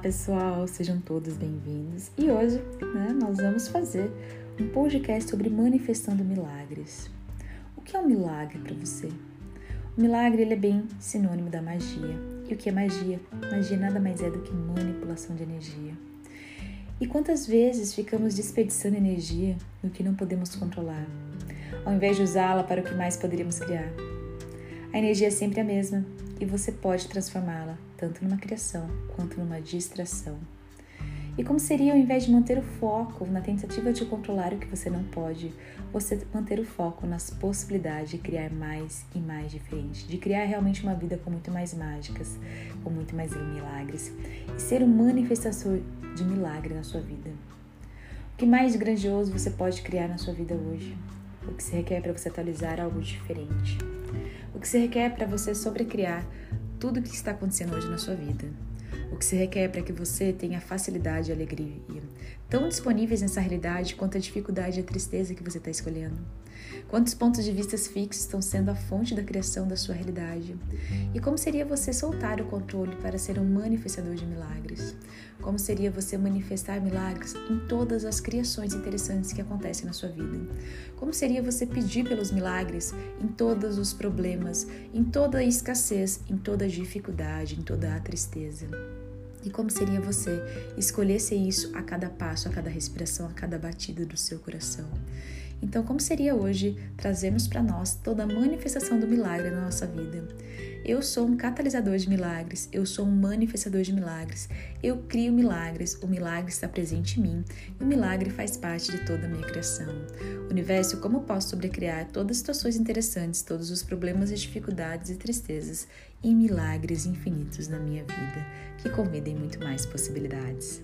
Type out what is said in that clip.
pessoal, sejam todos bem-vindos. E hoje né, nós vamos fazer um podcast sobre manifestando milagres. O que é um milagre para você? O milagre ele é bem sinônimo da magia. E o que é magia? Magia nada mais é do que manipulação de energia. E quantas vezes ficamos desperdiçando energia no que não podemos controlar, ao invés de usá-la para o que mais poderíamos criar? A energia é sempre a mesma e você pode transformá-la tanto numa criação quanto numa distração. E como seria ao invés de manter o foco na tentativa de controlar o que você não pode, você manter o foco nas possibilidades de criar mais e mais diferente, de criar realmente uma vida com muito mais mágicas, com muito mais milagres e ser um manifestador de milagre na sua vida. O que mais grandioso você pode criar na sua vida hoje? O que se requer para você atualizar algo diferente? O que se requer para você sobrecriar tudo o que está acontecendo hoje na sua vida. O que se requer para que você tenha facilidade e alegria, tão disponíveis nessa realidade quanto a dificuldade e a tristeza que você está escolhendo. Quantos pontos de vista fixos estão sendo a fonte da criação da sua realidade? E como seria você soltar o controle para ser um manifestador de milagres? Como seria você manifestar milagres em todas as criações interessantes que acontecem na sua vida? Como seria você pedir pelos milagres em todos os problemas, em toda a escassez, em toda a dificuldade, em toda a tristeza? E como seria você escolher ser isso a cada passo, a cada respiração, a cada batida do seu coração? Então, como seria hoje trazermos para nós toda a manifestação do milagre na nossa vida? Eu sou um catalisador de milagres, eu sou um manifestador de milagres, eu crio milagres, o milagre está presente em mim e o milagre faz parte de toda a minha criação. Universo, como posso sobrecriar todas as situações interessantes, todos os problemas e dificuldades e tristezas em milagres infinitos na minha vida, que convidem muito mais possibilidades?